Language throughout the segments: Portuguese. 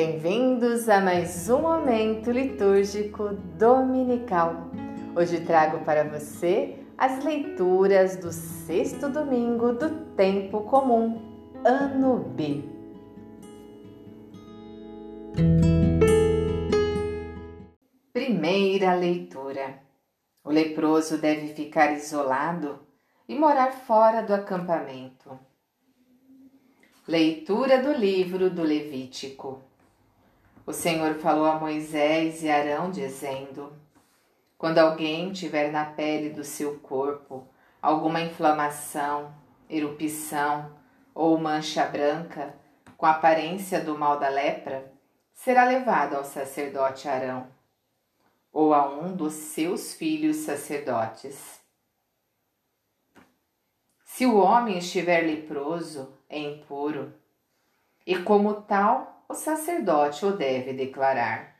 Bem-vindos a mais um momento litúrgico dominical. Hoje trago para você as leituras do sexto domingo do tempo comum, ano B. Primeira leitura. O leproso deve ficar isolado e morar fora do acampamento. Leitura do livro do Levítico. O Senhor falou a Moisés e Arão, dizendo: Quando alguém tiver na pele do seu corpo alguma inflamação, erupção ou mancha branca, com aparência do mal da lepra, será levado ao sacerdote Arão ou a um dos seus filhos sacerdotes. Se o homem estiver leproso, é impuro, e como tal, o sacerdote o deve declarar.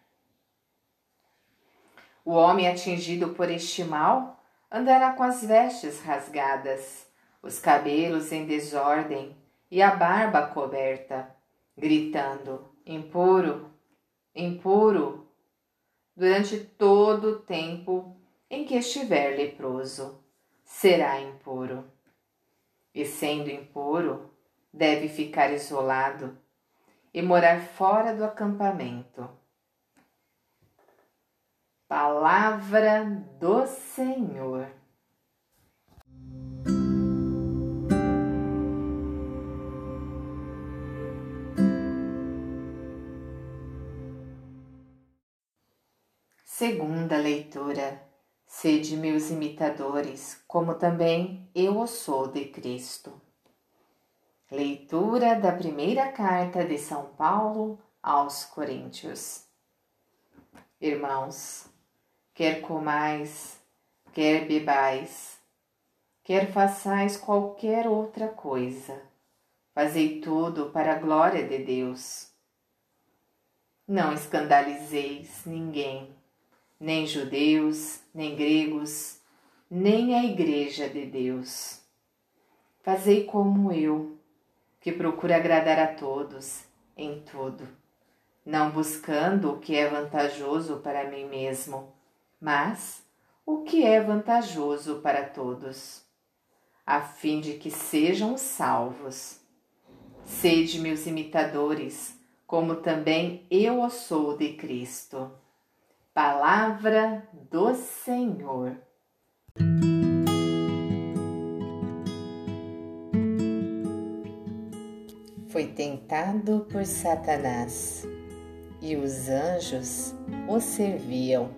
O homem atingido por este mal andará com as vestes rasgadas, os cabelos em desordem e a barba coberta, gritando: impuro, impuro, durante todo o tempo em que estiver leproso, será impuro. E sendo impuro, deve ficar isolado e morar fora do acampamento. Palavra do Senhor. Segunda leitura. Sede meus imitadores, como também eu o sou de Cristo. Leitura da primeira carta de São Paulo aos Coríntios. Irmãos, quer comais, quer bebais, quer façais qualquer outra coisa, fazei tudo para a glória de Deus. Não escandalizeis ninguém, nem judeus, nem gregos, nem a Igreja de Deus. Fazei como eu que procura agradar a todos em tudo, não buscando o que é vantajoso para mim mesmo, mas o que é vantajoso para todos, a fim de que sejam salvos. Sede meus imitadores, como também eu o sou de Cristo. Palavra do Senhor. Foi tentado por Satanás e os anjos o serviam.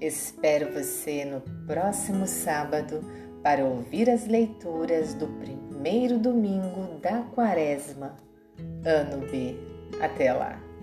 Espero você no próximo sábado para ouvir as leituras do primeiro domingo da Quaresma, ano B. Até lá!